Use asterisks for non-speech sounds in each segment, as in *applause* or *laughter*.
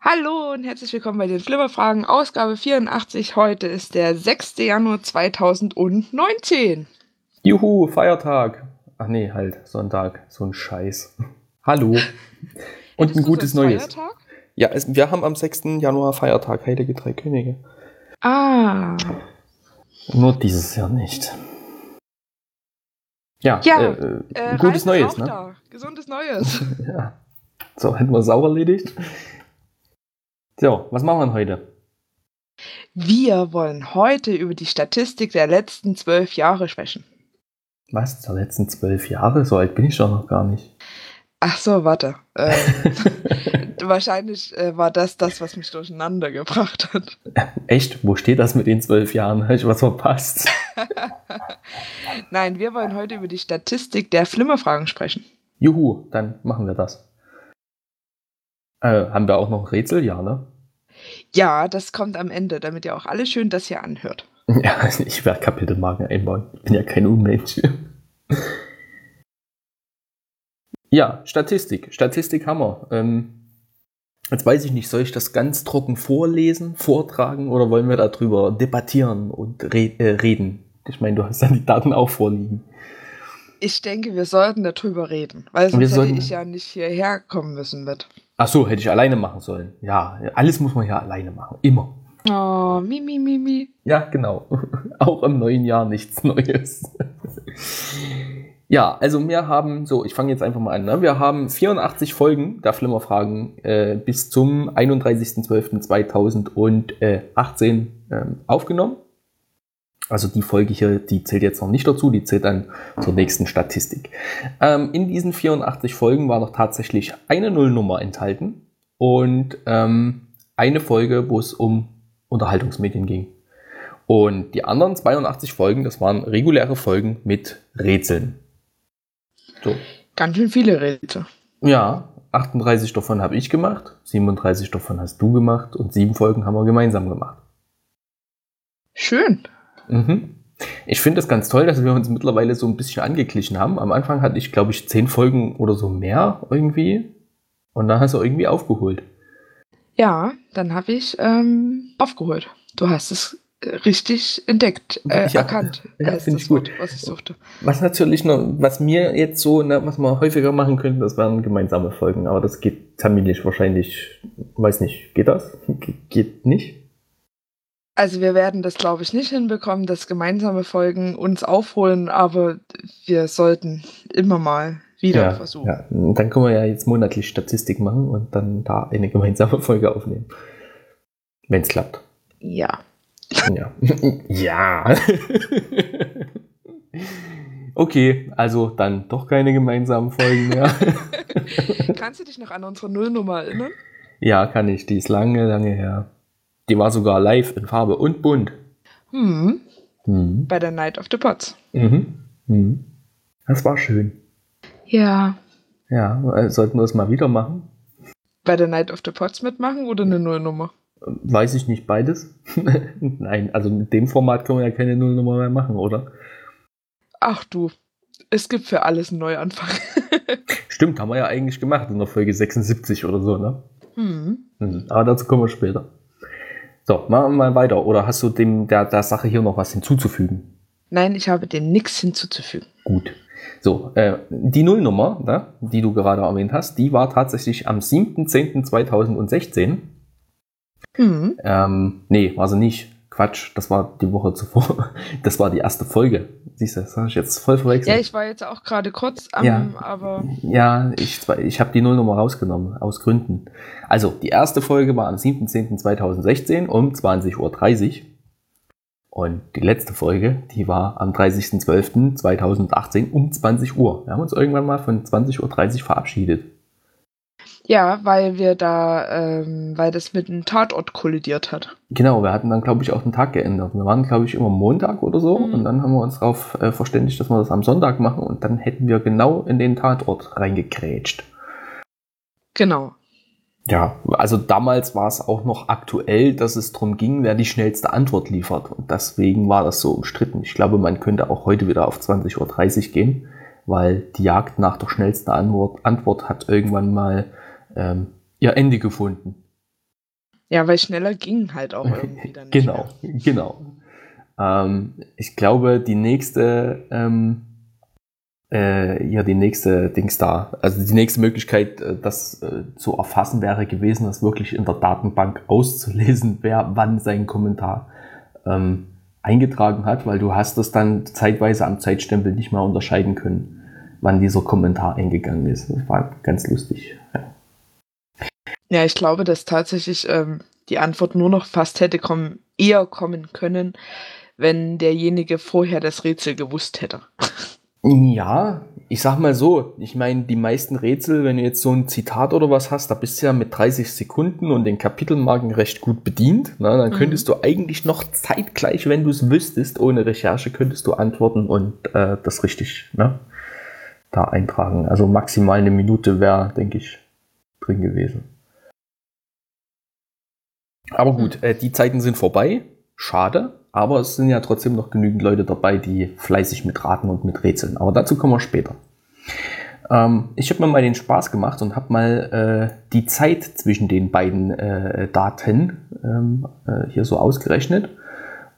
Hallo und herzlich willkommen bei den Flimmerfragen, Ausgabe 84. Heute ist der 6. Januar 2019. Juhu, Feiertag. Ach nee, halt, Sonntag. So ein Scheiß. *laughs* Hallo. Und ein gutes Neues. Feiertag? Ja, es, wir haben am 6. Januar Feiertag, Heilige Drei Könige. Ah, Nur dieses Jahr nicht. Ja, Ja, äh, äh, äh, gutes Neues, ne? Da. Gesundes Neues. *laughs* Ja. So, hätten wir sauber erledigt. So, was machen wir denn heute? Wir wollen heute über die Statistik der letzten zwölf Jahre sprechen. Was? Der letzten zwölf Jahre? So alt bin ich doch noch gar nicht. Ach so, warte. Ähm, *laughs* wahrscheinlich äh, war das das, was mich durcheinander gebracht hat. Echt? Wo steht das mit den zwölf Jahren? Habe ich was verpasst? *laughs* Nein, wir wollen heute über die Statistik der Flimmerfragen sprechen. Juhu, dann machen wir das. Äh, haben wir auch noch ein Rätsel? Ja, ne? Ja, das kommt am Ende, damit ihr auch alle schön das hier anhört. *laughs* Ja, ich werde Kapitelmarken einbauen. Ich bin ja kein Unmensch. Ja, Statistik. Statistik haben wir. Ähm, jetzt weiß ich nicht, soll ich das ganz trocken vorlesen, vortragen oder wollen wir darüber debattieren und re äh, reden? Ich meine, du hast ja die Daten auch vorliegen. Ich denke, wir sollten darüber reden, weil sonst Wir hätte sollten- ich ja nicht hierher kommen müssen mit. Ach so, hätte ich alleine machen sollen. Ja, alles muss man ja alleine machen. Immer. Oh, mi, mi, mi, mi. Ja, genau. *laughs* Auch im neuen Jahr nichts Neues. *laughs* ja, also wir haben, so, ich fange jetzt einfach mal an. Ne? Wir haben 84 Folgen der Flimmerfragen äh, bis zum 31.12.2018 ähm, aufgenommen. Also die Folge hier, die zählt jetzt noch nicht dazu, die zählt dann zur nächsten Statistik. Ähm, in diesen 84 Folgen war noch tatsächlich eine Nullnummer enthalten und ähm, eine Folge, wo es um Unterhaltungsmedien ging. Und die anderen 82 Folgen, das waren reguläre Folgen mit Rätseln. So. Ganz schön viele Rätsel. Ja, 38 davon habe ich gemacht, 37 davon hast du gemacht und sieben Folgen haben wir gemeinsam gemacht. Schön. Mhm. Ich finde es ganz toll, dass wir uns mittlerweile so ein bisschen angeglichen haben. Am Anfang hatte ich, glaube ich, zehn Folgen oder so mehr irgendwie. Und dann hast du irgendwie aufgeholt. Ja, dann habe ich ähm, aufgeholt. Du hast es richtig entdeckt, äh, Ja. erkannt. Ja, finde ich gut. Wort, was ich suchte. Was natürlich noch, was mir jetzt so, ne, was wir häufiger machen könnten, das wären gemeinsame Folgen. Aber das geht terminlich wahrscheinlich, weiß nicht, geht das? Ge geht nicht? Also wir werden das, glaube ich, nicht hinbekommen, dass gemeinsame Folgen uns aufholen, aber wir sollten immer mal wieder ja, versuchen. ja. Dann können wir ja jetzt monatlich Statistik machen und dann da eine gemeinsame Folge aufnehmen. Wenn es klappt. ja. Ja. *laughs* ja. *laughs* okay, also dann doch keine gemeinsamen Folgen mehr. *laughs* Kannst du dich noch an unsere Nullnummer erinnern? ja, kann ich. Die ist lange, lange her. Die war sogar live in Farbe und bunt. Hm, Mhm. bei der Night of the Pots. Mhm. Mhm. Das war schön. Ja. Ja, sollten wir das mal wieder machen? Bei der Night of the Pots mitmachen oder eine Nullnummer? Weiß ich nicht, beides? *laughs* Nein, also mit dem Format können wir ja keine Nullnummer mehr machen, oder? Ach du, es gibt für alles einen Neuanfang. *laughs* Stimmt, haben wir ja eigentlich gemacht in der Folge 76 oder so, ne? hm. Mhm. Aber dazu kommen wir später. So, machen wir mal weiter. Oder hast du dem der, der Sache hier noch was hinzuzufügen? Nein, ich habe dem nichts hinzuzufügen. Gut. So, äh, die Nullnummer, ne, die du gerade erwähnt hast, die war tatsächlich am 7.10.2016. Hm. Ähm, nee, war sie nicht. Quatsch, das war die Woche zuvor. *laughs* Das war die erste Folge. Siehst du, das habe ich jetzt voll verwechselt. Ja, ich war jetzt auch gerade kurz am, Ja. aber Ja, ich, ich habe die Nullnummer rausgenommen, aus Gründen. Also, die erste Folge war am 7.10.2016 um 20.30 Uhr. Und die letzte Folge, die war am 30.12.2018 um 20 Uhr. Wir haben uns irgendwann mal von 20.30 Uhr verabschiedet. Ja, weil wir da, ähm, weil das mit einem Tatort kollidiert hat. Genau, wir hatten dann, glaube ich, auch den Tag geändert. Wir waren, glaube ich, immer Montag oder so. Mhm. Und dann haben wir uns darauf äh, verständigt, dass wir das am Sonntag machen. Und dann hätten wir genau in den Tatort reingekrätscht. Genau. Ja, also damals war es auch noch aktuell, dass es darum ging, wer die schnellste Antwort liefert. Und deswegen war das so umstritten. Ich glaube, man könnte auch heute wieder auf 20.30 Uhr gehen, weil die Jagd nach der schnellsten Antwort, Antwort hat irgendwann mal ähm, ihr Ende gefunden. Ja, weil schneller ging halt auch irgendwie dann. genau, mehr. genau. Ähm, ich glaube, die nächste, ähm, äh, ja, die nächste Dings da, also die nächste Möglichkeit, äh, das äh, zu erfassen, wäre gewesen, das wirklich in der Datenbank auszulesen, wer wann seinen Kommentar ähm, eingetragen hat, weil du hast das dann zeitweise am Zeitstempel nicht mehr unterscheiden können, wann dieser Kommentar eingegangen ist. Das war ganz lustig. Ja. Ich glaube, dass tatsächlich ähm, die Antwort nur noch fast hätte kommen, eher kommen können, wenn derjenige vorher das Rätsel gewusst hätte. Ja, ich sag mal so, ich meine, die meisten Rätsel, wenn du jetzt so ein Zitat oder was hast, da bist du ja mit 30 Sekunden und den Kapitelmarken recht gut bedient. Na, dann mhm. könntest du eigentlich noch zeitgleich, wenn du es wüsstest, ohne Recherche, könntest du antworten und äh, das richtig ne, da eintragen. Also maximal eine Minute wäre, denke ich, drin gewesen. Aber gut, äh, die Zeiten sind vorbei. Schade. Aber es sind ja trotzdem noch genügend Leute dabei, die fleißig mitraten und mit rätseln. Aber dazu kommen wir später. Ähm, ich habe mir mal den Spaß gemacht und habe mal äh, die Zeit zwischen den beiden äh, Daten ähm, äh, hier so ausgerechnet.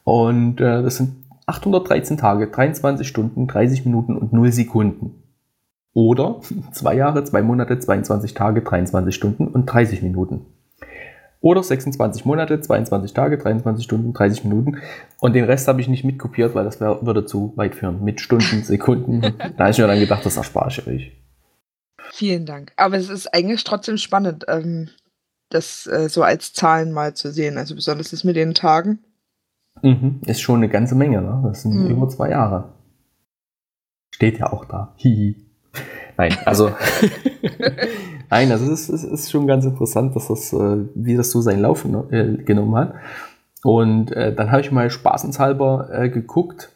Und äh, das sind 813 Tage, 23 Stunden, 30 Minuten und 0 Sekunden. Oder *laughs* zwei Jahre, zwei Monate, 22 Tage, 23 Stunden und 30 Minuten. Oder 26 Monate, 22 Tage, 23 Stunden, 30 Minuten. Und den Rest habe ich nicht mitkopiert, weil das wär, würde zu weit führen. Mit Stunden, *laughs* Sekunden. da habe ich mir dann gedacht, das erspare ich euch. Vielen Dank. Aber es ist eigentlich trotzdem spannend, ähm, das äh, so als Zahlen mal zu sehen. Also besonders das mit den Tagen. Mhm. Ist schon eine ganze Menge, ne? Das sind mhm. über zwei Jahre. Steht ja auch da. Hihi. Nein, also *laughs* Nein, also es ist, ist schon ganz interessant, dass das, äh, wie das so seinen Lauf äh, genommen hat. Und äh, dann habe ich mal spaßenshalber äh, geguckt,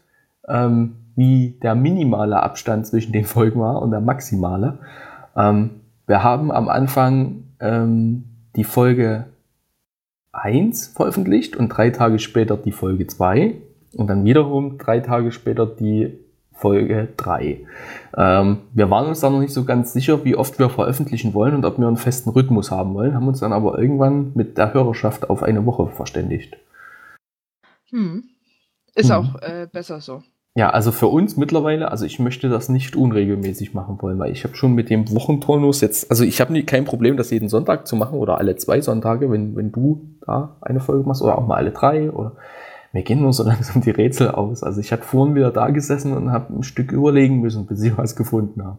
ähm, wie der minimale Abstand zwischen den Folgen war und der maximale. Ähm, wir haben am Anfang ähm, die Folge 1 veröffentlicht und drei Tage später die Folge 2 und dann wiederum drei Tage später die Folge 3. Ähm, wir waren uns da noch nicht so ganz sicher, wie oft wir veröffentlichen wollen und ob wir einen festen Rhythmus haben wollen, haben uns dann aber irgendwann mit der Hörerschaft auf eine Woche verständigt. Hm. Ist hm. auch äh, besser so. Ja, also für uns mittlerweile, also ich möchte das nicht unregelmäßig machen wollen, weil ich habe schon mit dem Wochenturnus jetzt, also ich habe kein Problem, das jeden Sonntag zu machen oder alle zwei Sonntage, wenn, wenn du da eine Folge machst oder auch mal alle drei oder mir gehen nur so *laughs* langsam die Rätsel aus. Also ich hatte vorhin wieder da gesessen und habe ein Stück überlegen müssen, bis ich was gefunden habe.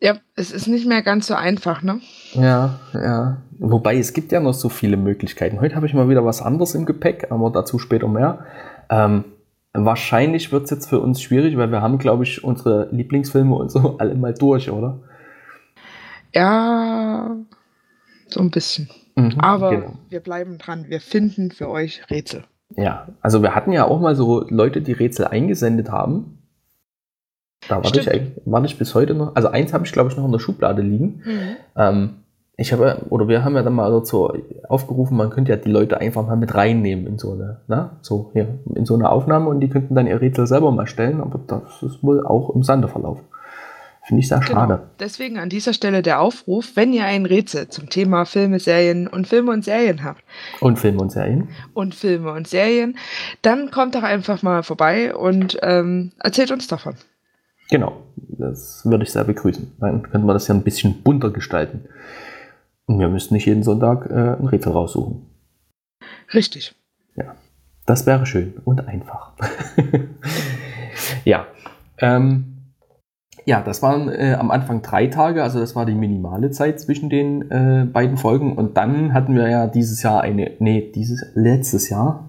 Ja, es ist nicht mehr ganz so einfach, ne? Ja, ja. Wobei es gibt ja noch so viele Möglichkeiten. Heute habe ich mal wieder was anderes im Gepäck, aber dazu später mehr. Ähm, wahrscheinlich wird es jetzt für uns schwierig, weil wir haben, glaube ich, unsere Lieblingsfilme und so *laughs* alle mal durch, oder? Ja, so ein bisschen. Mhm, Aber genau. wir bleiben dran. Wir finden für euch Rätsel. Ja, also wir hatten ja auch mal so Leute, die Rätsel eingesendet haben. Da warte ich, warte ich bis heute noch. Also eins habe ich, glaube ich, noch in der Schublade liegen. Mhm. Ähm, ich habe, oder wir haben ja dann mal dazu aufgerufen, man könnte ja die Leute einfach mal mit reinnehmen in so eine, na, so hier, in so eine Aufnahme und die könnten dann ihr Rätsel selber mal stellen, aber das ist wohl auch im Sande verlaufen. Finde ich sehr genau. schade. Deswegen an dieser Stelle der Aufruf, wenn ihr ein Rätsel zum Thema Filme, Serien und Filme und Serien habt. Und Filme und Serien. Und Filme und Serien, dann kommt doch einfach mal vorbei und ähm, erzählt uns davon. Genau, das würde ich sehr begrüßen. Dann könnte man das ja ein bisschen bunter gestalten. Und wir müssen nicht jeden Sonntag äh, ein Rätsel raussuchen. Richtig. Ja, das wäre schön und einfach. *laughs* ja. Ähm, ja, das waren äh, am Anfang drei Tage, also das war die minimale Zeit zwischen den äh, beiden Folgen. Und dann hatten wir ja dieses Jahr eine, nee, dieses, letztes Jahr.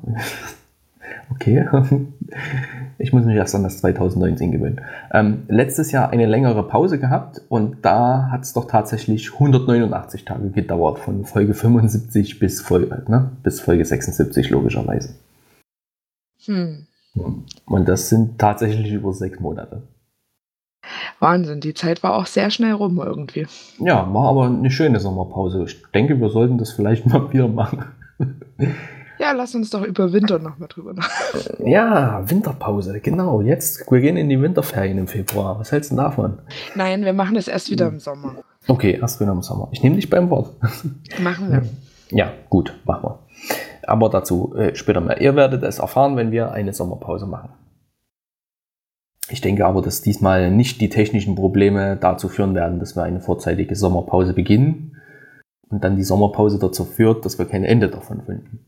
*laughs* okay. *laughs* ich muss mich erst an das 2019 gewöhnen. Ähm, letztes Jahr eine längere Pause gehabt und da hat es doch tatsächlich 189 Tage gedauert, von Folge 75 bis Folge, ne, bis Folge 76 logischerweise. Hm. Und das sind tatsächlich über sechs Monate. Wahnsinn, die Zeit war auch sehr schnell rum irgendwie. Ja, war aber eine schöne Sommerpause. Ich denke, wir sollten das vielleicht *laughs* mal wieder machen. Ja, lass uns doch über Winter nochmal drüber nachdenken. Ja, Winterpause, genau. Jetzt, wir gehen in die Winterferien im Februar. Was hältst du davon? Nein, wir machen das erst wieder im Sommer. Okay, erst wieder im Sommer. Ich nehme dich beim Wort. *laughs* Machen wir. Ja, gut, machen wir. Aber dazu äh, später mehr. Ihr werdet es erfahren, wenn wir eine Sommerpause machen. Ich denke aber, dass diesmal nicht die technischen Probleme dazu führen werden, dass wir eine vorzeitige Sommerpause beginnen und dann die Sommerpause dazu führt, dass wir kein Ende davon finden.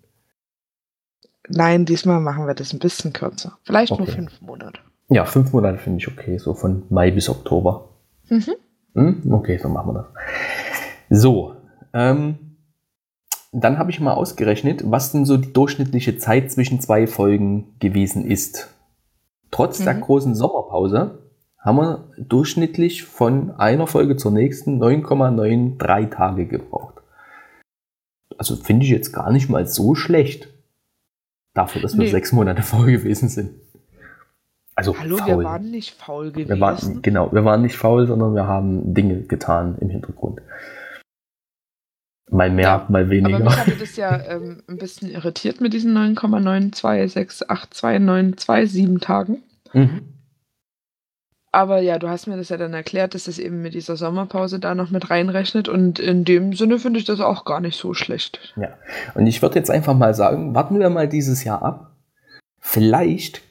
Nein, diesmal machen wir das ein bisschen kürzer. Vielleicht okay. nur fünf Monate. Ja, fünf Monate finde ich okay, so von Mai bis Oktober. Mhm. Hm? Okay, so machen wir das. So, ähm, dann habe ich mal ausgerechnet, was denn so die durchschnittliche Zeit zwischen zwei Folgen gewesen ist. Trotz mhm. der großen Sommerpause haben wir durchschnittlich von einer Folge zur nächsten 9,93 Tage gebraucht. Also finde ich jetzt gar nicht mal so schlecht. Dafür, dass wir nee. sechs Monate faul gewesen sind. Also Hallo, faul. wir waren nicht faul gewesen. Wir waren, genau, wir waren nicht faul, sondern wir haben Dinge getan im Hintergrund. Mal mehr, ja, mal weniger. Aber mich hatte das ja ähm, ein bisschen irritiert mit diesen 9,926829227 Tagen. Mhm. Aber ja, du hast mir das ja dann erklärt, dass das eben mit dieser Sommerpause da noch mit reinrechnet und in dem Sinne finde ich das auch gar nicht so schlecht. Ja, und ich würde jetzt einfach mal sagen, warten wir mal dieses Jahr ab. Vielleicht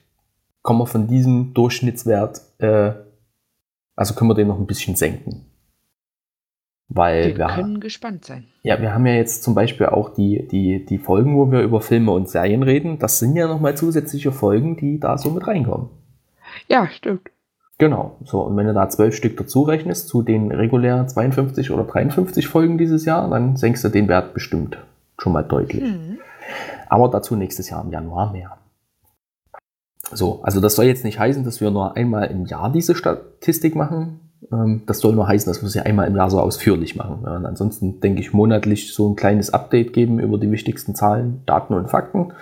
kommen wir von diesem Durchschnittswert, äh, also können wir den noch ein bisschen senken. Weil wir, wir können gespannt sein. Ja, wir haben ja jetzt zum Beispiel auch die, die, die Folgen, wo wir über Filme und Serien reden. Das sind ja nochmal zusätzliche Folgen, die da so mit reinkommen. Ja, stimmt. Genau, so. Und wenn du da zwölf Stück dazu rechnest, zu den regulären 52 oder 53 Folgen dieses Jahr, dann senkst du den Wert bestimmt schon mal deutlich. Mhm. Aber dazu nächstes Jahr im Januar mehr. So, also das soll jetzt nicht heißen, dass wir nur einmal im Jahr diese Statistik machen. Ähm, das soll nur heißen, dass wir sie einmal im Jahr so ausführlich machen. Und ansonsten denke ich monatlich so ein kleines Update geben über die wichtigsten Zahlen, Daten und Fakten.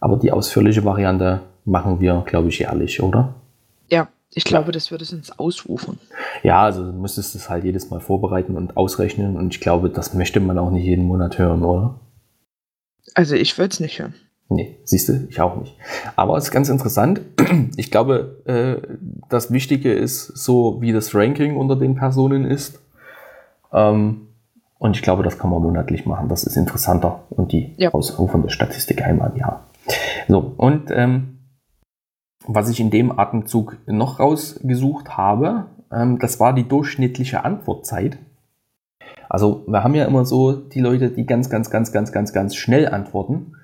Aber die ausführliche Variante machen wir, glaube ich, jährlich, oder? Ja, ich glaube, das würde es ins Ausrufen. Ja, also du müsstest es halt jedes Mal vorbereiten und ausrechnen und ich glaube, das möchte man auch nicht jeden Monat hören, oder? Also ich würde es nicht hören. Nee, siehst du, ich auch nicht. Aber es ist ganz interessant. *clears throat* Ich glaube, äh, das Wichtige ist so, wie das Ranking unter den Personen ist. Ähm, und ich glaube, das kann man monatlich machen. Das ist interessanter und die ja. ausrufende Statistik einmal im Jahr. So, und ähm, was ich in dem Atemzug noch rausgesucht habe, ähm, das war die durchschnittliche Antwortzeit. Also wir haben ja immer so die Leute, die ganz, ganz, ganz, ganz, ganz, ganz schnell antworten.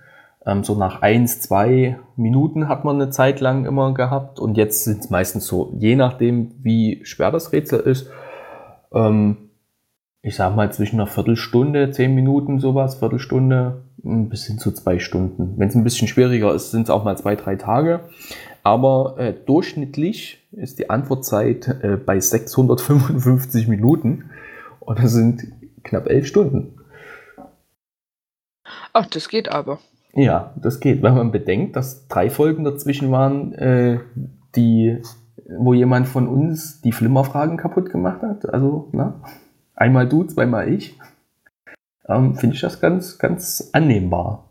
Ähm, so nach eins, zwei Minuten hat man eine Zeit lang immer gehabt und jetzt sind es meistens so, je nachdem, wie schwer das Rätsel ist, ähm, ich sag mal zwischen einer Viertelstunde, zehn Minuten sowas, Viertelstunde, bis hin zu zwei Stunden. Wenn es ein bisschen schwieriger ist, sind es auch mal zwei, drei Tage. Aber äh, durchschnittlich ist die Antwortzeit äh, bei 655 Minuten und das sind knapp elf Stunden. Ach, das geht aber. Ja, das geht, wenn man bedenkt, dass drei Folgen dazwischen waren, äh, die, wo jemand von uns die Flimmerfragen kaputt gemacht hat. Also, na, einmal du, zweimal ich. Ähm, Finde ich das ganz, ganz annehmbar.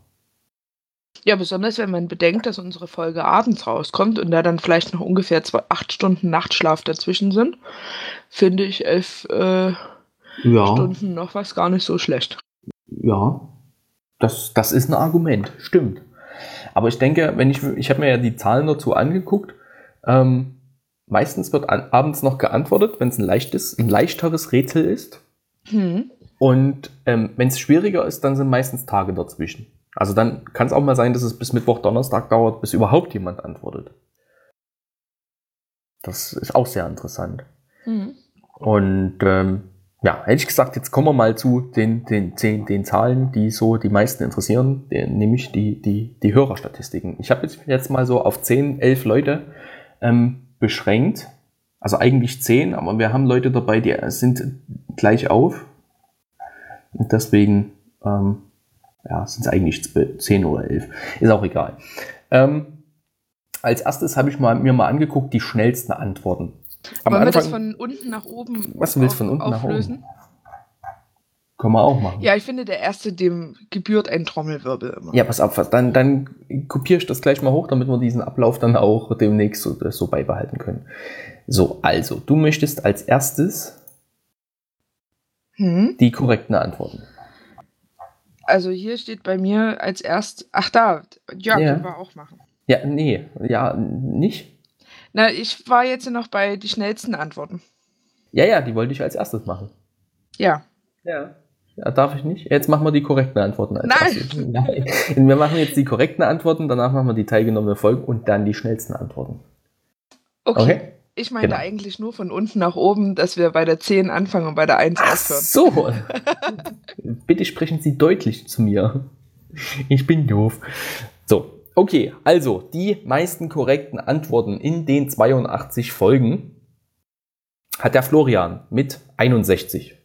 Ja, besonders wenn man bedenkt, dass unsere Folge abends rauskommt und da dann vielleicht noch ungefähr zwei, acht Stunden Nachtschlaf dazwischen sind, finde ich elf äh, ja. Stunden noch was gar nicht so schlecht. Ja, das, das ist ein Argument, stimmt. Aber ich denke, wenn ich, ich habe mir ja die Zahlen dazu angeguckt, ähm, meistens wird an, abends noch geantwortet, wenn es ein leichtes, ein leichteres Rätsel ist. Hm. Und ähm, wenn es schwieriger ist, dann sind meistens Tage dazwischen. Also dann kann es auch mal sein, dass es bis Mittwoch, Donnerstag dauert, bis überhaupt jemand antwortet. Das ist auch sehr interessant. Mhm. Und ähm, ja, hätte ich gesagt, jetzt kommen wir mal zu den, den, den, den Zahlen, die so die meisten interessieren, nämlich die, die, die Hörerstatistiken. Ich habe jetzt mal so auf 10, 11 Leute ähm, beschränkt. Also eigentlich 10, aber wir haben Leute dabei, die sind gleich auf. Und deswegen ähm, ja, sind es eigentlich 10 oder 11. Ist auch egal. Ähm, als erstes habe ich mal, mir mal angeguckt, die schnellsten Antworten. Am Wollen Anfang, wir das von unten nach oben Was willst du von unten auflösen? nach oben? Können wir auch machen. Ja, ich finde, der erste, dem gebührt ein Trommelwirbel immer. Ja, pass auf, dann, dann kopiere ich das gleich mal hoch, damit wir diesen Ablauf dann auch demnächst so, so beibehalten können. So, also, du möchtest als erstes hm? die korrekten Antworten. Also hier steht bei mir als erst, ach da, ja, ja. können wir auch machen. Ja, nee, ja, nicht. Na, ich war jetzt noch bei die schnellsten Antworten. Ja, ja, die wollte ich als erstes machen. Ja. Ja. Ja, darf ich nicht? Jetzt machen wir die korrekten Antworten. Als Nein. Nein. *laughs* Wir machen jetzt die korrekten Antworten, danach machen wir die teilgenommene Folge und dann die schnellsten Antworten. Okay. okay? Ich meine genau. eigentlich nur von unten nach oben, dass wir bei der 10 anfangen und bei der 1 Ach aufhören. So. *laughs* Bitte sprechen Sie deutlich zu mir. Ich bin doof. So, okay, also die meisten korrekten Antworten in den 82 Folgen hat der Florian mit 61.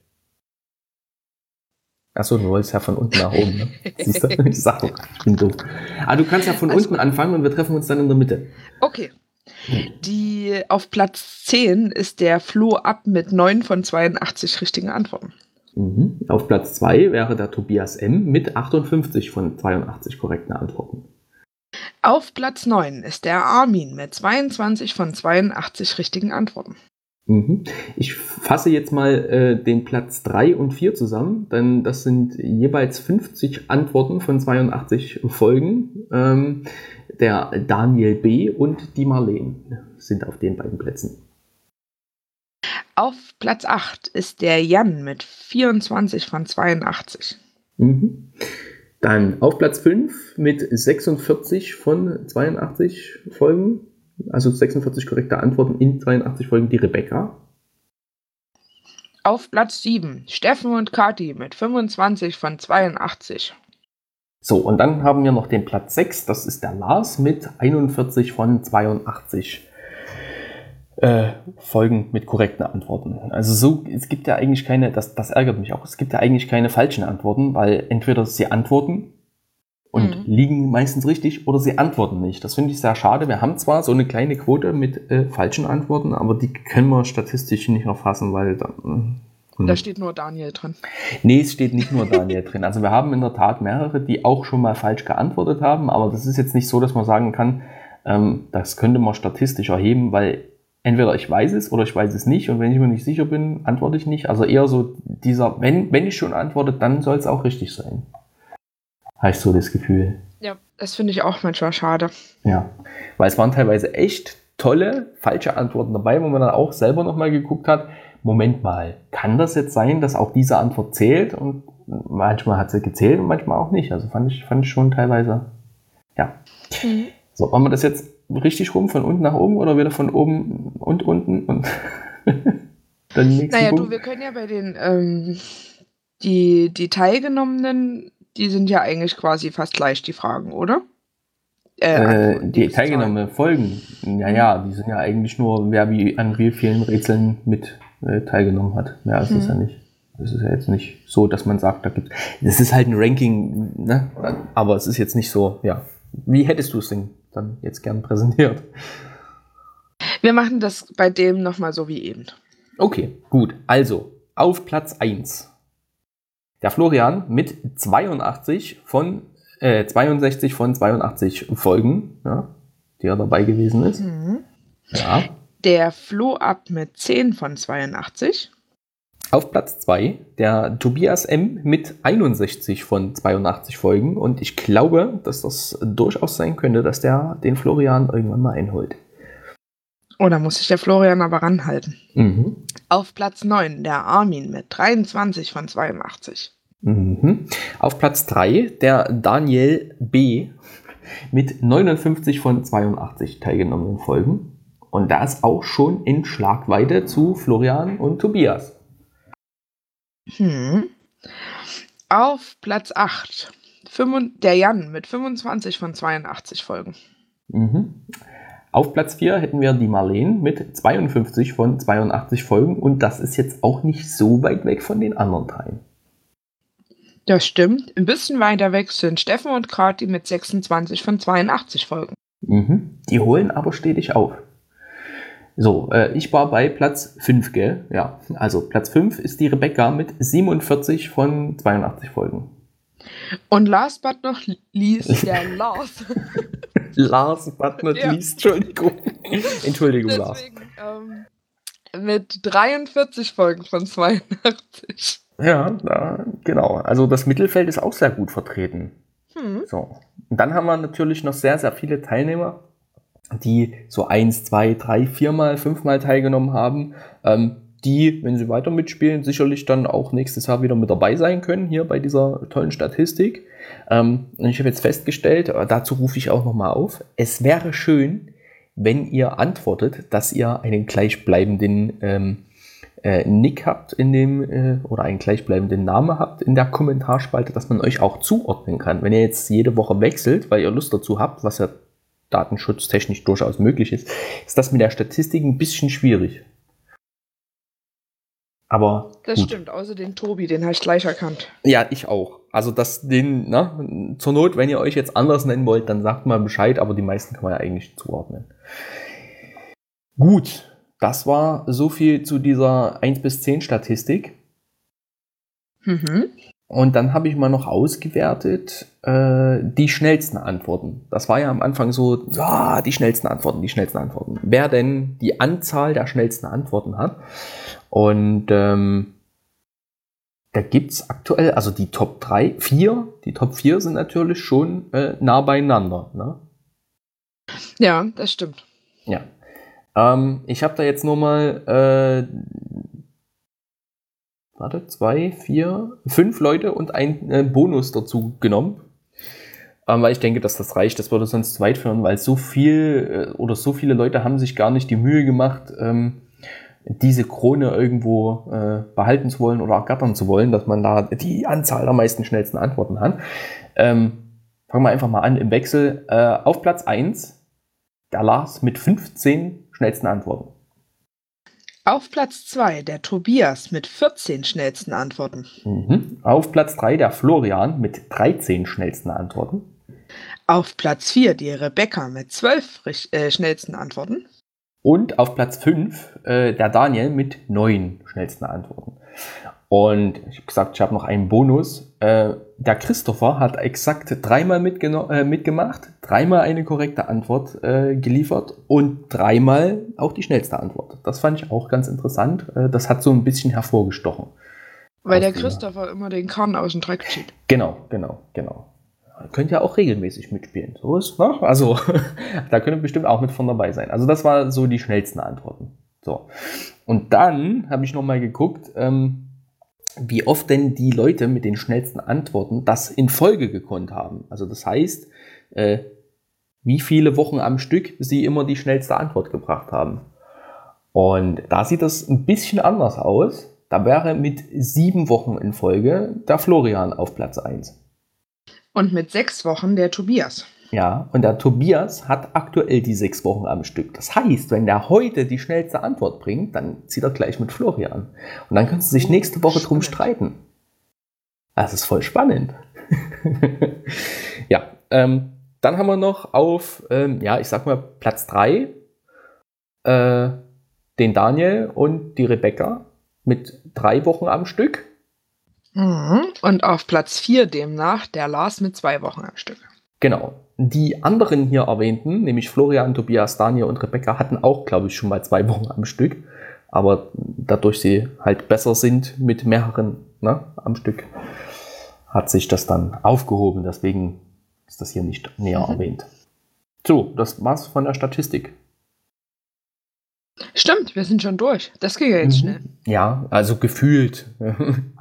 Achso, du wolltest ja von unten nach oben. Ne? *laughs* Siehst du? Ich sag doch, ich bin doof. Aber ah, du kannst ja von also, unten anfangen und wir treffen uns dann in der Mitte. Okay. Die auf Platz 10 ist der Flo ab mit 9 von 82 richtigen Antworten. Mhm. Auf Platz 2 wäre der Tobias M mit 58 von 82 korrekten Antworten. Auf Platz 9 ist der Armin mit 22 von 82 richtigen Antworten. Mhm. Ich fasse jetzt mal äh, den Platz 3 und 4 zusammen, denn das sind jeweils 50 Antworten von 82 Folgen. Ähm, der Daniel B. und die Marleen sind auf den beiden Plätzen. Auf Platz 8 ist der Jan mit 24 von 82. Mhm. Dann auf Platz 5 mit 46 von 82 Folgen also 46 korrekte Antworten in 82 Folgen, die Rebecca. Auf Platz 7 Steffen und Kati mit 25 von 82. So, und dann haben wir noch den Platz 6, das ist der Lars mit 41 von 82 äh, Folgen mit korrekten Antworten. Also so, es gibt ja eigentlich keine, das, das ärgert mich auch, es gibt ja eigentlich keine falschen Antworten, weil entweder sie antworten und mhm. liegen meistens richtig oder sie antworten nicht. Das finde ich sehr schade. Wir haben zwar so eine kleine Quote mit äh, falschen Antworten, aber die können wir statistisch nicht erfassen, weil dann. Hm. Da steht nur Daniel drin. Nee, es steht nicht nur Daniel drin. Also wir haben in der Tat mehrere, die auch schon mal falsch geantwortet haben, aber das ist jetzt nicht so, dass man sagen kann, ähm, das könnte man statistisch erheben, weil entweder ich weiß es oder ich weiß es nicht und wenn ich mir nicht sicher bin, antworte ich nicht. Also eher so dieser, wenn, wenn ich schon antworte, dann soll es auch richtig sein. Ich so das Gefühl. Ja, das finde ich auch manchmal schade. Ja, weil es waren teilweise echt tolle, falsche Antworten dabei, wo man dann auch selber nochmal geguckt hat, Moment mal, kann das jetzt sein, dass auch diese Antwort zählt? Und manchmal hat sie gezählt und manchmal auch nicht. Also fand ich, fand ich schon teilweise, ja. Mhm. So, machen wir das jetzt richtig rum, von unten nach oben oder wieder von oben und unten? Und *laughs* dann naja, Punkt? du, wir können ja bei den, ähm, die, die teilgenommenen die sind ja eigentlich quasi fast gleich, die Fragen, oder? Äh, äh, die teilgenommenen Folgen, ja, ja, die sind ja eigentlich nur, wer wie an wie vielen Rätseln mit äh, teilgenommen hat. Mehr ist es hm. ja nicht. Das ist ja jetzt nicht so, dass man sagt, da gibt es. ist halt ein Ranking, ne? Aber es ist jetzt nicht so, ja. Wie hättest du es denn dann jetzt gern präsentiert? Wir machen das bei dem nochmal so wie eben. Okay, gut. Also, auf Platz 1 der Florian mit 82 von äh, 62 von 82 Folgen, ja, die er dabei gewesen ist. Mhm. Ja. Der Flo ab mit 10 von 82. Auf Platz 2 der Tobias M mit 61 von 82 Folgen und ich glaube, dass das durchaus sein könnte, dass der den Florian irgendwann mal einholt. Oh, da muss sich der Florian aber ranhalten. Mhm. Auf Platz 9 der Armin mit 23 von 82. Mhm. Auf Platz 3 der Daniel B. mit 59 von 82 teilgenommenen Folgen. Und das auch schon in Schlagweite zu Florian und Tobias. Hm. Auf Platz 8 der Jan mit 25 von 82 Folgen. Mhm. Auf Platz 4 hätten wir die Marleen mit 52 von 82 Folgen und das ist jetzt auch nicht so weit weg von den anderen dreien. Das stimmt. Ein bisschen weiter weg sind Steffen und Kati mit 26 von 82 Folgen. Mhm. Die holen aber stetig auf. So, äh, ich war bei Platz 5, gell? Ja, also Platz 5 ist die Rebecca mit 47 von 82 Folgen. Und last but not least, *laughs* der Lars. Lars but not ja. least, Entschuldigung. Entschuldigung, Deswegen, Lars. Ähm, mit 43 Folgen von 82. Ja, da, genau. Also das Mittelfeld ist auch sehr gut vertreten. Hm. So. Und dann haben wir natürlich noch sehr, sehr viele Teilnehmer, die so eins, zwei, drei, viermal, fünfmal teilgenommen haben. Ähm, die, wenn sie weiter mitspielen, sicherlich dann auch nächstes Jahr wieder mit dabei sein können, hier bei dieser tollen Statistik. Ähm, und ich habe jetzt festgestellt, äh, dazu rufe ich auch nochmal auf, es wäre schön, wenn ihr antwortet, dass ihr einen gleichbleibenden ähm, äh, Nick habt in dem äh, oder einen gleichbleibenden Namen habt in der Kommentarspalte, dass man euch auch zuordnen kann. Wenn ihr jetzt jede Woche wechselt, weil ihr Lust dazu habt, was ja datenschutztechnisch durchaus möglich ist, ist das mit der Statistik ein bisschen schwierig. Aber. Das gut. stimmt, außer den Tobi, den habe ich gleich erkannt. Ja, ich auch. Also das, den, ne, zur Not, wenn ihr euch jetzt anders nennen wollt, dann sagt mal Bescheid, aber die meisten kann man ja eigentlich zuordnen. Gut, das war so viel zu dieser 1 bis 10 Statistik. Mhm. Und dann habe ich mal noch ausgewertet äh, die schnellsten Antworten. Das war ja am Anfang so, ja, die schnellsten Antworten, die schnellsten Antworten. Wer denn die Anzahl der schnellsten Antworten hat. Und ähm, da gibt es aktuell, also die Top 3, 4, die Top 4 sind natürlich schon äh, nah beieinander. Ne? Ja, das stimmt. Ja. Ähm, ich habe da jetzt nur mal, äh, warte, zwei, vier, fünf Leute und einen äh, Bonus dazu genommen. Ähm, weil ich denke, dass das reicht. Das würde sonst zu weit führen, weil so viel äh, oder so viele Leute haben sich gar nicht die Mühe gemacht, ähm, diese Krone irgendwo äh, behalten zu wollen oder ergattern zu wollen, dass man da die Anzahl der meisten schnellsten Antworten hat. Ähm, fangen wir einfach mal an im Wechsel. Äh, auf Platz 1 der Lars mit 15 schnellsten Antworten. Auf Platz 2 der Tobias mit 14 schnellsten Antworten. Mhm. Auf Platz 3 der Florian mit 13 schnellsten Antworten. Auf Platz 4 die Rebecca mit 12 äh, schnellsten Antworten. Und auf Platz 5 äh, der Daniel mit 9 schnellsten Antworten. Und ich habe gesagt, ich habe noch einen Bonus. Äh, der Christopher hat exakt dreimal äh, mitgemacht, dreimal eine korrekte Antwort äh, geliefert und dreimal auch die schnellste Antwort. Das fand ich auch ganz interessant. Äh, das hat so ein bisschen hervorgestochen. Weil der Christopher immer den Kahn aus dem Dreck zieht. Genau, genau, genau. Könnt ja auch regelmäßig mitspielen. So ist, ne? Also, *laughs* da könnte bestimmt auch mit von dabei sein. Also, das war so die schnellsten Antworten. So. Und dann habe ich nochmal geguckt, ähm, wie oft denn die Leute mit den schnellsten Antworten das in Folge gekonnt haben. Also das heißt, äh, wie viele Wochen am Stück sie immer die schnellste Antwort gebracht haben. Und da sieht das ein bisschen anders aus. Da wäre mit sieben Wochen in Folge der Florian auf Platz 1. Und mit sechs Wochen der Tobias. Ja, und der Tobias hat aktuell die sechs Wochen am Stück. Das heißt, wenn der heute die schnellste Antwort bringt, dann zieht er gleich mit Florian. Und dann können sie sich nächste Woche spannend. drum streiten. Das ist voll spannend. *laughs* ja, ähm, dann haben wir noch auf, ähm, ja, ich sag mal, Platz 3 äh, den Daniel und die Rebecca mit drei Wochen am Stück. Mhm. Und auf Platz 4 demnach der Lars mit zwei Wochen am Stück. Genau. Die anderen hier erwähnten, nämlich Florian, Tobias, Daniel und Rebecca, hatten auch, glaube ich, schon mal zwei *laughs* Wochen am Stück. Aber dadurch sie halt besser sind mit mehreren ne, am Stück, hat sich das dann aufgehoben. Deswegen ist das hier nicht näher mhm. erwähnt. So, das war's von der Statistik. Stimmt, wir sind schon durch. Das ging ja jetzt mhm. schnell. Ja, also gefühlt. *laughs*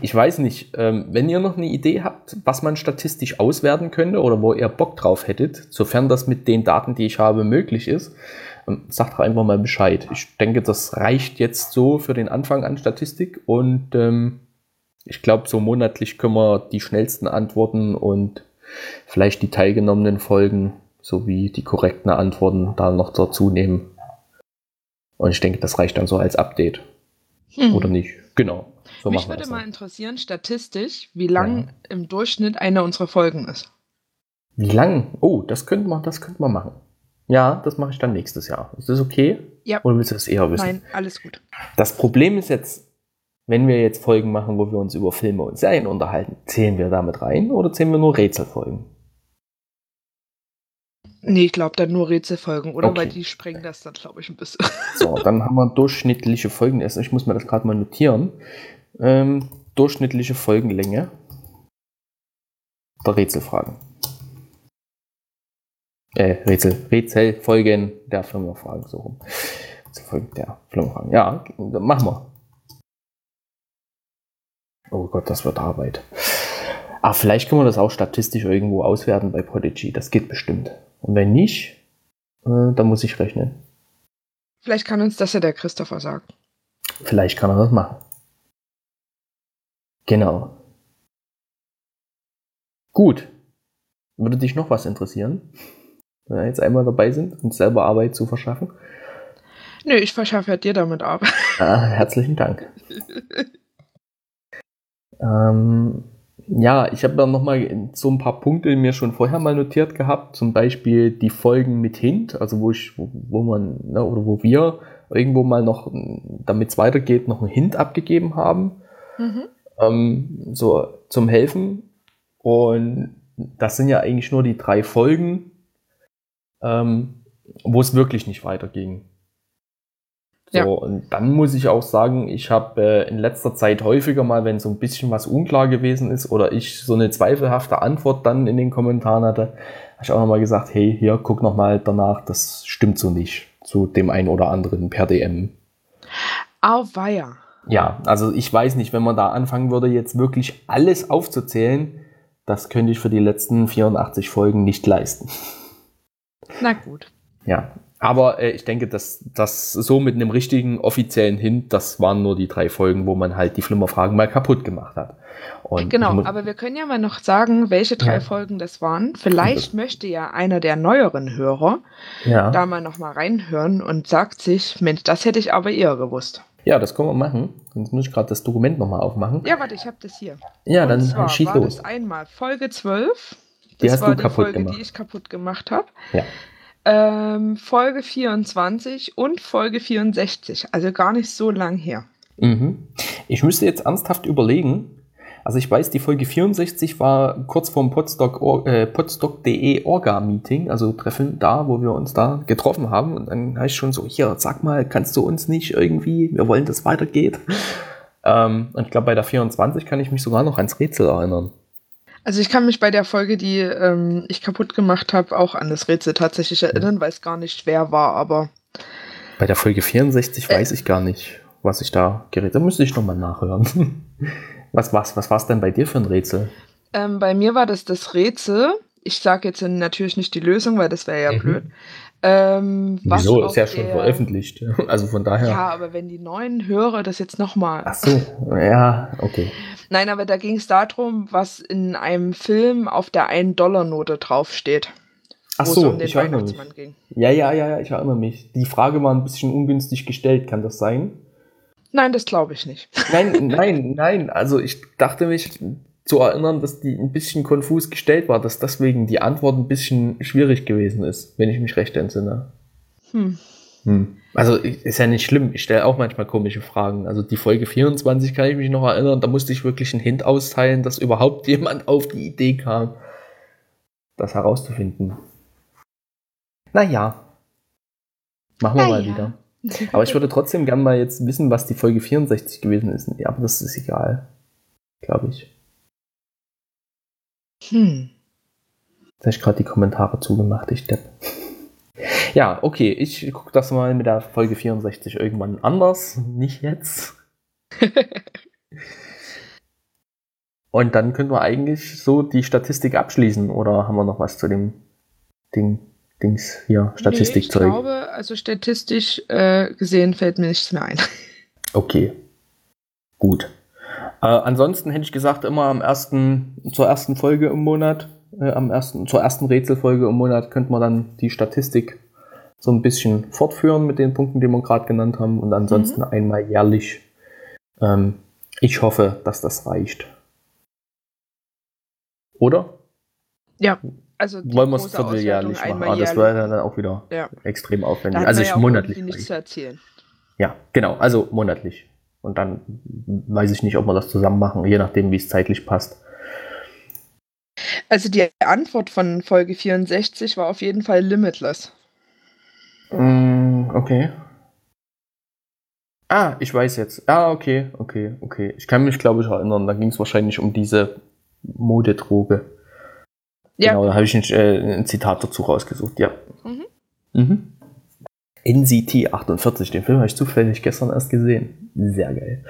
Ich weiß nicht, ähm, wenn ihr noch eine Idee habt, was man statistisch auswerten könnte oder wo ihr Bock drauf hättet, sofern das mit den Daten, die ich habe, möglich ist, ähm, sagt doch einfach mal Bescheid. Ich denke, das reicht jetzt so für den Anfang an Statistik und ähm, ich glaube, so monatlich können wir die schnellsten Antworten und vielleicht die teilgenommenen Folgen sowie die korrekten Antworten da noch dazu nehmen. Und ich denke, das reicht dann so als Update. Hm. Oder nicht? Genau. So Mich würde mal interessieren, statistisch, wie lang ja. im Durchschnitt eine unserer Folgen ist. Wie lang? Oh, das könnte man, das könnte man machen. Ja, das mache ich dann nächstes Jahr. Ist das okay? Ja. Oder willst du das eher wissen? Nein, alles gut. Das Problem ist jetzt, wenn wir jetzt Folgen machen, wo wir uns über Filme und Serien unterhalten, zählen wir damit rein oder zählen wir nur Rätselfolgen? Nee, ich glaube dann nur Rätselfolgen, oder? Okay. Weil die sprengen das dann, glaube ich, ein bisschen. So, dann haben wir *laughs* durchschnittliche Folgen. Ich muss mir das gerade mal notieren. Ähm, durchschnittliche Folgenlänge der Rätselfragen. Äh, Rätsel, Rätselfolgen der Firmenfragen, so rum. Rätselfolgen der Firmenfragen. Ja, dann machen wir. Oh Gott, das wird Arbeit. Ah, vielleicht können wir das auch statistisch irgendwo auswerten bei Podigy. Das geht bestimmt. Und wenn nicht, äh, dann muss ich rechnen. Vielleicht kann uns das ja der Christopher sagen. Vielleicht kann er das machen. Genau. Gut. Würde dich noch was interessieren? Wenn wir jetzt einmal dabei sind, uns selber Arbeit zu verschaffen. Nö, ich verschaffe ja dir damit Arbeit. Ah, herzlichen Dank. ähm, ja, ich habe dann nochmal so ein paar Punkte mir schon vorher mal notiert gehabt. Zum Beispiel die Folgen mit Hint, also wo ich, wo, wo man, ne, oder wo wir irgendwo mal noch, damit es weitergeht, noch einen Hint abgegeben haben. Mhm. Ähm, so zum Helfen. Und das sind ja eigentlich nur die drei Folgen, ähm, wo es wirklich nicht weiterging. So, Ja. und dann muss ich auch sagen, ich habe äh, in letzter Zeit häufiger mal, wenn so ein bisschen was unklar gewesen ist oder ich so eine zweifelhafte Antwort dann in den Kommentaren hatte, habe ich auch nochmal gesagt, hey, hier, guck nochmal danach, das stimmt so nicht zu dem einen oder anderen per DM. Auweia. Ja, also ich weiß nicht, wenn man da anfangen würde, jetzt wirklich alles aufzuzählen, das könnte ich für die letzten 84 Folgen nicht leisten. Na gut. Ja, aber äh, ich denke, dass das so mit einem richtigen offiziellen Hint, das waren nur die drei Folgen, wo man halt die Flimmerfragen mal kaputt gemacht hat. Und Genau, aber wir können ja mal noch sagen, welche drei Ja. Folgen das waren. Vielleicht möchte ja einer der neueren Hörer ja. da mal noch mal reinhören und sagt sich, Mensch, das hätte ich aber eher gewusst. Ja, das können wir machen. Jetzt muss ich gerade das Dokument nochmal aufmachen. Ja, warte, ich habe das hier. Ja, und dann zwar schieß war los. das einmal Folge 12. Die Das hast war du die kaputt Folge, gemacht. die ich kaputt gemacht habe. Ja. Ähm, Folge 24 und Folge 64. Also gar nicht so lang her. Mhm. Ich müsste jetzt ernsthaft überlegen. Also ich weiß, die Folge 64 war kurz vorm äh, podstock.de Orga-Meeting, also Treffen da, wo wir uns da getroffen haben. Und dann ich schon so, hier, sag mal, kannst du uns nicht irgendwie, wir wollen, dass es weitergeht. Ähm, und ich glaube, bei der 24 kann ich mich sogar noch ans Rätsel erinnern. Also ich kann mich bei der Folge, die ähm, ich kaputt gemacht habe, auch an das Rätsel tatsächlich erinnern, weil es gar nicht schwer war, aber Bei der Folge 64 weiß ich gar nicht, was ich da geredet habe. Da müsste ich nochmal nachhören. *laughs* was war's, was war's denn bei dir für ein Rätsel? ähm, bei mir war das das Rätsel. Ich sage jetzt natürlich nicht die Lösung, weil das wäre ja Mhm. blöd. Ähm, Wieso? Ist ja schon der- veröffentlicht. *laughs* Also von daher. Ja, aber wenn die neuen Hörer das jetzt nochmal. Ach so, ja, okay. Nein, aber da ging es darum, was in einem Film auf der 1-Dollar-Note draufsteht. Ach wo es so, um den ich erinnere mich. Weihnachtsmann ging. Ja, ja, ja, ja, ich erinnere mich. Die Frage war ein bisschen ungünstig gestellt, kann das sein? Nein, das glaube ich nicht. *laughs* Nein, nein, nein. Also ich dachte mich zu erinnern, dass die ein bisschen konfus gestellt war, dass deswegen die Antwort ein bisschen schwierig gewesen ist, wenn ich mich recht entsinne. Hm. Hm. Also ist ja nicht schlimm. Ich stelle auch manchmal komische Fragen. Also die Folge 24 kann ich mich noch erinnern, da musste ich wirklich einen Hint austeilen, dass überhaupt jemand auf die Idee kam, das herauszufinden. Naja. Machen wir mal Naja. wieder. *laughs* Aber ich würde trotzdem gern mal jetzt wissen, was die Folge 64 gewesen ist. Ja, aber das ist egal. Glaube ich. Hm. Jetzt habe ich gerade die Kommentare zugemacht, ich Depp. *laughs* Ja, okay, ich gucke das mal mit der Folge 64 irgendwann anders. Nicht jetzt. *laughs* Und dann können wir eigentlich so die Statistik abschließen. Oder haben wir noch was zu dem Ding, Dings hier, Nee, ich Statistikzeug? glaube, also statistisch äh, gesehen fällt mir nichts mehr ein. *laughs* Okay. Gut. Äh, ansonsten hätte ich gesagt, immer am ersten, zur ersten Folge im Monat, äh, am ersten, zur ersten Rätselfolge im Monat könnte man dann die Statistik so ein bisschen fortführen mit den Punkten, die wir gerade genannt haben und ansonsten einmal jährlich. Ähm, ich hoffe, dass das reicht. Oder? Ja, also wollen wir es vierteljährlich machen. Ah, das wäre dann auch wieder ja. extrem aufwendig. Also ich ja monatlich. Nichts zu erzählen. Ja, genau. Also monatlich. Und dann weiß ich nicht, ob wir das zusammen machen, je nachdem, wie es zeitlich passt. Also die Antwort von Folge 64 war auf jeden Fall Limitless. Mm, okay. Ah, ich weiß jetzt. Ah, okay, okay, okay. Ich kann mich, glaube ich, erinnern. Da ging es wahrscheinlich um diese Modedroge. Ja. Genau, da habe ich ein, äh, ein, Zitat dazu rausgesucht, ja. Mhm. Mhm. NCT 48, den Film habe ich zufällig gestern erst gesehen. Sehr geil.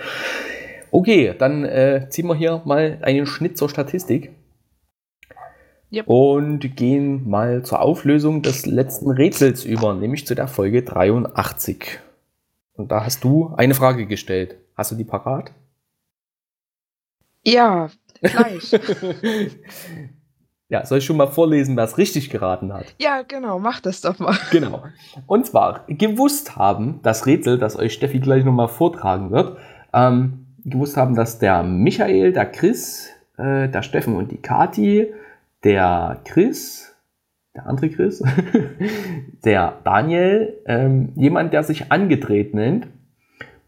Okay, dann äh, ziehen wir hier mal einen Schnitt zur Statistik. Yep. Und gehen mal zur Auflösung des letzten Rätsels über, nämlich zu der Folge 83. Und da hast du eine Frage gestellt. Hast du die parat? Ja, gleich. *laughs* Ja, soll ich schon mal vorlesen, wer es richtig geraten hat? Ja, genau, mach das doch mal. *laughs* Genau. Und zwar gewusst haben, das Rätsel, das euch Steffi gleich nochmal vortragen wird, ähm, gewusst haben, dass der Michael, der Chris, äh, der Steffen und die Kati, der Chris, der andere Chris, *laughs* der Daniel, ähm, jemand, der sich angedreht nennt,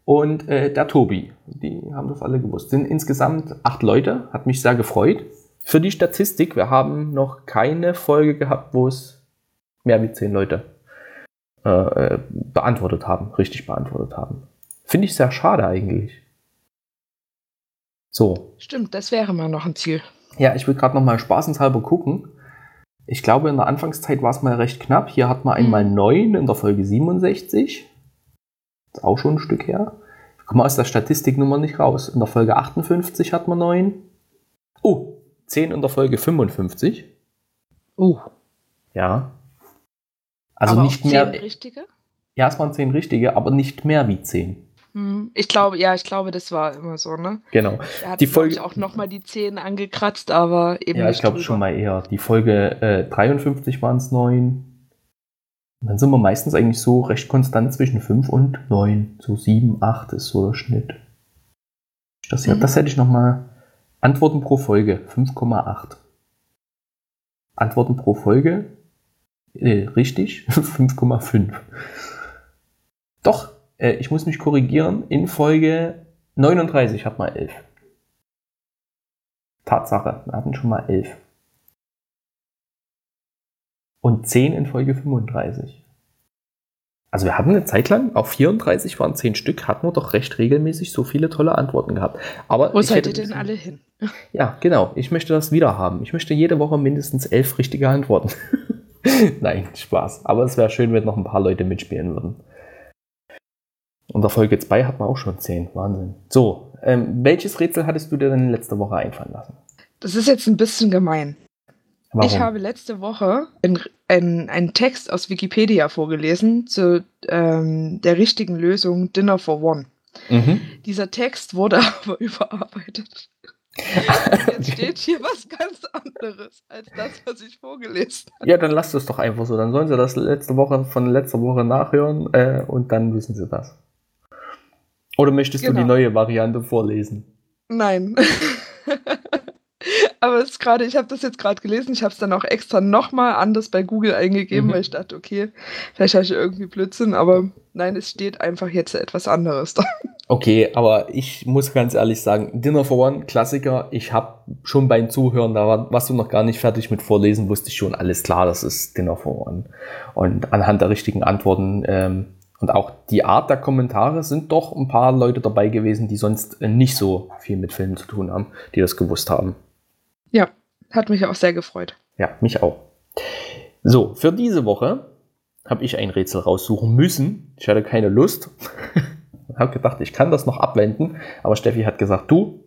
und äh, der Tobi. Die haben das alle gewusst. Sind insgesamt acht Leute, hat mich sehr gefreut. Für die Statistik, wir haben noch keine Folge gehabt, wo es mehr wie zehn Leute äh, äh, beantwortet haben, richtig beantwortet haben. Finde ich sehr schade eigentlich. So. Stimmt, das wäre mal noch ein Ziel. Ja, ich will gerade noch mal spaßenshalber gucken. Ich glaube, in der Anfangszeit war es mal recht knapp. Hier hat man einmal mhm. 9 in der Folge 67. Das ist auch schon ein Stück her. Ich komme aus der Statistiknummer nicht raus. In der Folge 58 hat man 9. Oh, 10 in der Folge 55. Uh. Ja. Also aber nicht mehr. richtige? Ja, es waren 10 richtige, aber nicht mehr wie 10. Hm, ich glaube, ja, ich glaube, das war immer so, ne? Genau. Er hat die Folge auch nochmal die 10 angekratzt, aber eben. Ja, ich glaube schon mal eher. Die Folge äh, 53 waren es 9. Und dann sind wir meistens eigentlich so recht konstant zwischen 5 und 9. So 7, 8 ist so der Schnitt. Das, mhm. das hätte ich nochmal Antworten pro Folge 5,8. Antworten pro Folge äh, richtig *laughs* 5,5. Doch, äh, ich muss mich korrigieren. In Folge 39 hat man 11. Tatsache, wir hatten schon mal 11. Und 10 in Folge 35. Also wir haben eine Zeit lang, auf 34 waren 10 Stück, hatten wir doch recht regelmäßig so viele tolle Antworten gehabt. Aber Wo seid ihr denn alle hin? *laughs* Ja, genau. Ich möchte das wieder haben. Ich möchte jede Woche mindestens elf richtige Antworten. *laughs* Nein, Spaß. Aber es wäre schön, wenn noch ein paar Leute mitspielen würden. Und der Folge 2 hat man auch schon 10. Wahnsinn. So, ähm, welches Rätsel hattest du dir denn letzte Woche einfallen lassen? Das ist jetzt ein bisschen gemein. Warum? Ich habe letzte Woche einen Text aus Wikipedia vorgelesen zu ähm, der richtigen Lösung Dinner for One. Mhm. Dieser Text wurde *laughs* aber überarbeitet. *laughs* Jetzt steht hier was ganz anderes als das, was ich vorgelesen habe. Ja, dann lasst es doch einfach so. Dann sollen sie das letzte Woche von letzter Woche nachhören äh, und dann wissen sie das. Oder möchtest genau. du die genau. neue Variante vorlesen? Nein. *laughs* Aber es ist gerade, ich habe das jetzt gerade gelesen, ich habe es dann auch extra nochmal anders bei Google eingegeben, mhm. weil ich dachte, okay, vielleicht habe ich irgendwie Blödsinn, aber nein, es steht einfach jetzt etwas anderes da. Okay, aber ich muss ganz ehrlich sagen, Dinner for One, Klassiker, ich habe schon beim Zuhören, da war, warst du noch gar nicht fertig mit Vorlesen, wusste ich schon, alles klar, das ist Dinner for One. Und anhand der richtigen Antworten ähm, und auch die Art der Kommentare sind doch ein paar Leute dabei gewesen, die sonst nicht so viel mit Filmen zu tun haben, die das gewusst haben. Ja, hat mich auch sehr gefreut. Ja, mich auch. So, für diese Woche habe ich ein Rätsel raussuchen müssen. Ich hatte keine Lust. *laughs* habe gedacht, ich kann das noch abwenden, aber Steffi hat gesagt, du.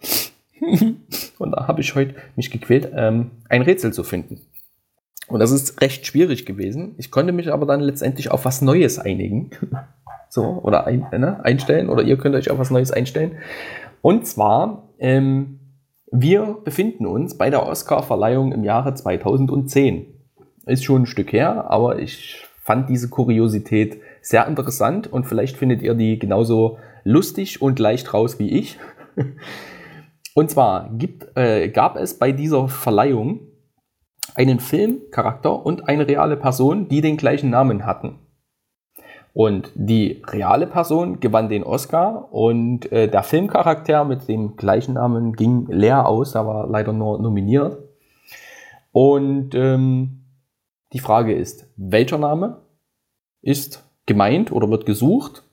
*laughs* und da habe ich heute mich gequält, ähm, ein Rätsel zu finden. Und das ist recht schwierig gewesen. Ich konnte mich aber dann letztendlich auf was Neues einigen. *laughs* so, oder ein, ne, einstellen, oder ihr könnt euch auf was Neues einstellen. Und zwar ähm, wir befinden uns bei der Oscar-Verleihung im Jahre 2010. Ist schon ein Stück her, aber ich fand diese Kuriosität sehr interessant und vielleicht findet ihr die genauso lustig und leicht raus wie ich. *laughs* Und zwar gibt, äh, gab es bei dieser Verleihung einen Filmcharakter und eine reale Person, die den gleichen Namen hatten. Und die reale Person gewann den Oscar und äh, der Filmcharakter mit dem gleichen Namen ging leer aus, er war leider nur nominiert. Und ähm, die Frage ist, welcher Name ist gemeint oder wird gesucht?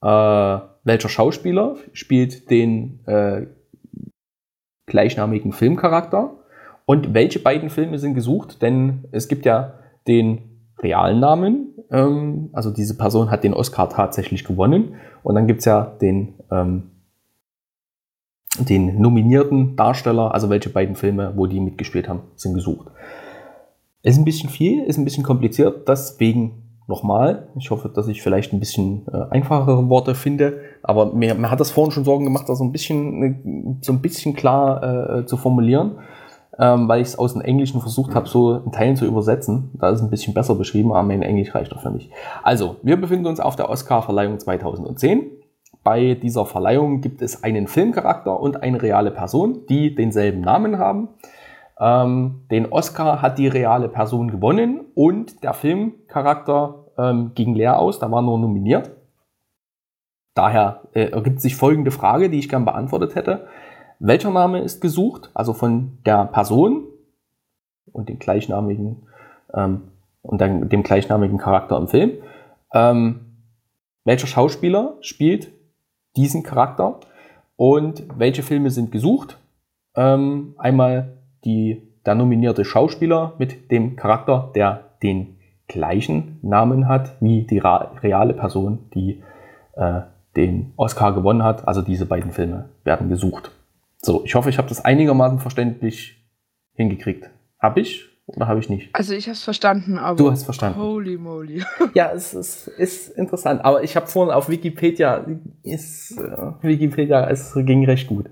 Äh, welcher Schauspieler spielt den äh, gleichnamigen Filmcharakter? Und welche beiden Filme sind gesucht? Denn es gibt ja den realen Namen, ähm, also diese Person hat den Oscar tatsächlich gewonnen. Und dann gibt es ja den ähm, den nominierten Darsteller, also welche beiden Filme, wo die mitgespielt haben, sind gesucht. Ist ein bisschen viel, ist ein bisschen kompliziert, deswegen nochmal. Ich hoffe, dass ich vielleicht ein bisschen äh, einfachere Worte finde, aber mir, mir, hat das vorhin schon Sorgen gemacht, das so ein bisschen, äh, so ein bisschen klar äh, zu formulieren, ähm, weil ich es aus dem Englischen versucht habe, so in Teilen zu übersetzen. Da ist es ein bisschen besser beschrieben, aber mein Englisch reicht doch für mich. Also, wir befinden uns auf der Oscar-Verleihung 2010. Bei dieser Verleihung gibt es einen Filmcharakter und eine reale Person, die denselben Namen haben. Ähm, den Oscar hat die reale Person gewonnen und der Filmcharakter ähm, ging leer aus, da war nur nominiert. Daher äh, ergibt sich folgende Frage, die ich gern beantwortet hätte. Welcher Name ist gesucht? Also von der Person und dem gleichnamigen ähm, und dann dem gleichnamigen Charakter im Film. Ähm, welcher Schauspieler spielt diesen Charakter und welche Filme sind gesucht. Ähm, einmal die, der nominierte Schauspieler mit dem Charakter, der den gleichen Namen hat wie die reale Person, die äh, den Oscar gewonnen hat. Also diese beiden Filme werden gesucht. So, ich hoffe, ich habe das einigermaßen verständlich hingekriegt. Hab ich? Oder habe ich nicht? Also ich habe es verstanden, aber. Du hast verstanden. Holy moly. *laughs* ja, es ist, ist interessant. Aber ich habe vorhin auf Wikipedia, ist, äh, Wikipedia, es ging recht gut.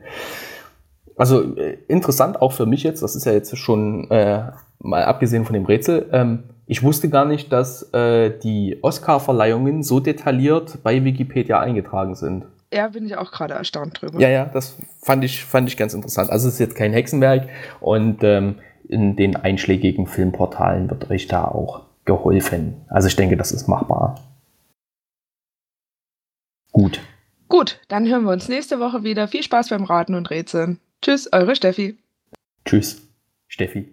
Also äh, interessant auch für mich jetzt, das ist ja jetzt schon äh, mal abgesehen von dem Rätsel, ähm, ich wusste gar nicht, dass äh, die Oscar-Verleihungen so detailliert bei Wikipedia eingetragen sind. Ja, bin ich auch gerade erstaunt drüber. Ja, ja, das fand ich, fand ich ganz interessant. Also es ist jetzt kein Hexenwerk und ähm, in den einschlägigen Filmportalen wird euch da auch geholfen. Also ich denke, das ist machbar. Gut. Gut, dann hören wir uns nächste Woche wieder. Viel Spaß beim Raten und Rätseln. Tschüss, eure Steffi. Tschüss, Steffi.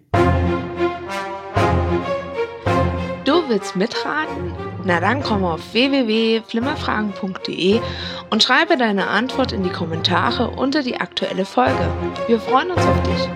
Du willst mitraten? Na dann komm auf www.flimmerfragen.de und schreibe deine Antwort in die Kommentare unter die aktuelle Folge. Wir freuen uns auf dich.